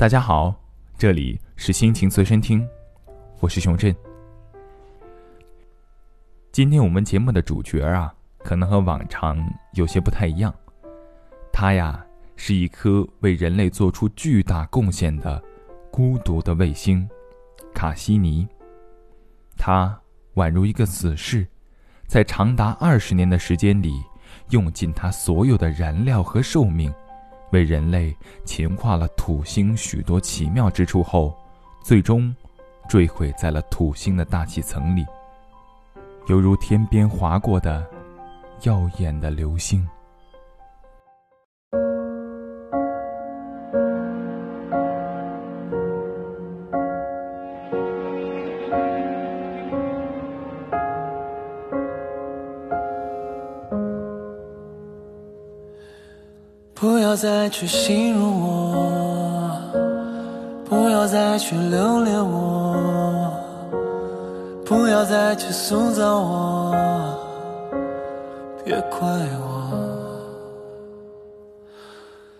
大家好，这里是心情随身听，我是熊振。今天我们节目的主角啊，可能和往常有些不太一样。他呀，是一颗为人类做出巨大贡献的孤独的卫星——卡西尼。他宛如一个死士，在长达二十年的时间里，用尽他所有的燃料和寿命。为人类勤化了土星许多奇妙之处后，最终坠毁在了土星的大气层里，犹如天边划过的耀眼的流星。不要再去形容我，不要再去留恋我，不要再去塑造我，别怪我。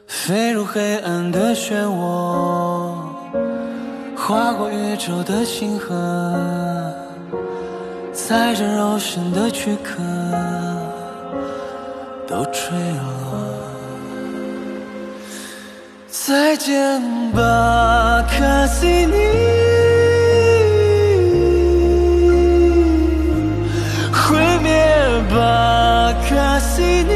飞入黑暗的漩涡，划过宇宙的星河，踩着肉身的躯壳，都坠落。再见吧，卡西尼，毁灭吧，卡西尼，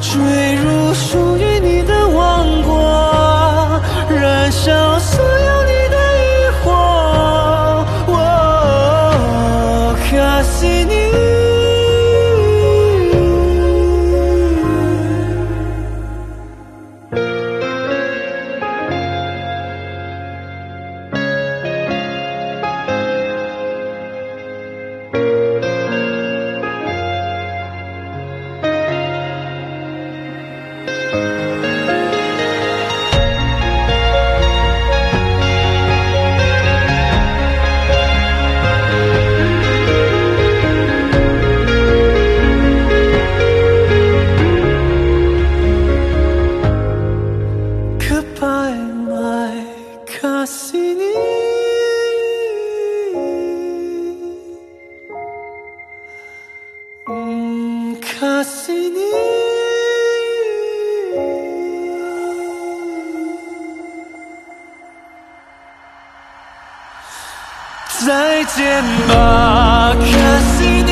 坠入属于你的王国，燃烧所有你的疑惑，哦，卡西尼。再见吧，卡西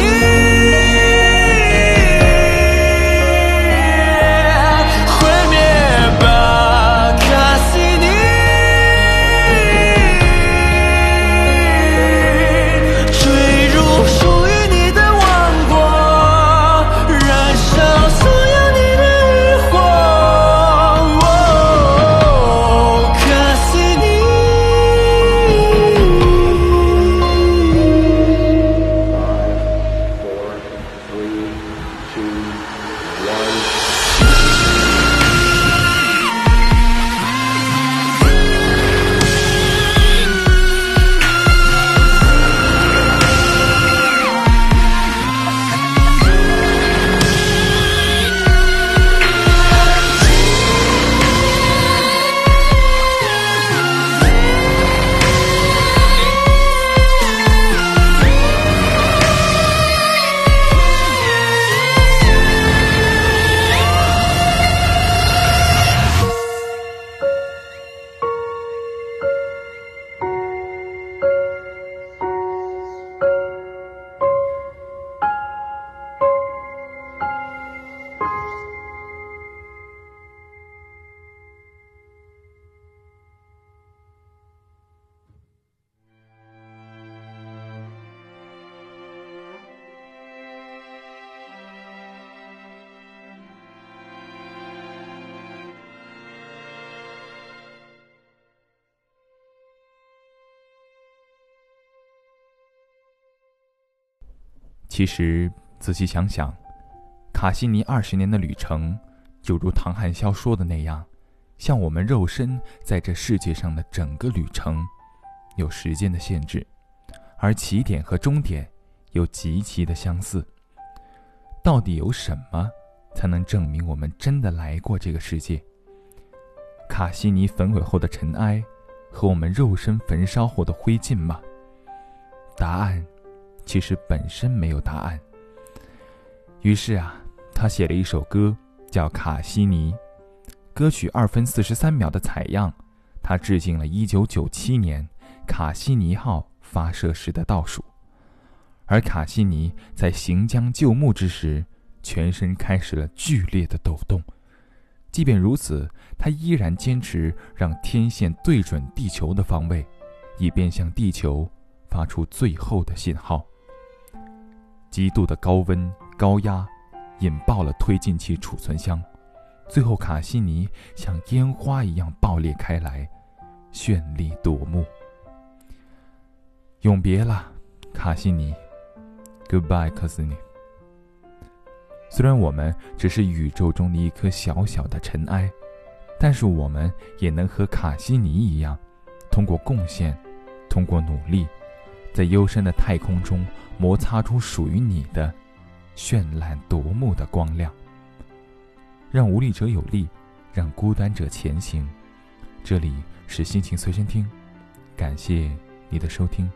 其实仔细想想，卡西尼二十年的旅程，就如唐汉霄说的那样，像我们肉身在这世界上的整个旅程，有时间的限制，而起点和终点又极其的相似。到底有什么才能证明我们真的来过这个世界。卡西尼焚毁后的尘埃，和我们肉身焚烧后的灰烬吗？答案，其实本身没有答案。于是啊，他写了一首歌，叫《卡西尼》。歌曲二分四十三秒的采样，他致敬了一九九七年卡西尼号发射时的倒数。而卡西尼在行将就木之时，全身开始了剧烈的抖动。即便如此，他依然坚持让天线对准地球的方位，以便向地球发出最后的信号。极度的高温高压引爆了推进器储存箱，最后卡西尼像烟花一样爆裂开来，绚丽夺目。永别了，卡西尼。Goodbye，卡西尼。虽然我们只是宇宙中的一颗小小的尘埃，但是我们也能和卡西尼一样，通过贡献，通过努力，在幽深的太空中摩擦出属于你的绚烂夺目的光亮。让无力者有力，让孤单者前行。这里是心情随身听，感谢你的收听。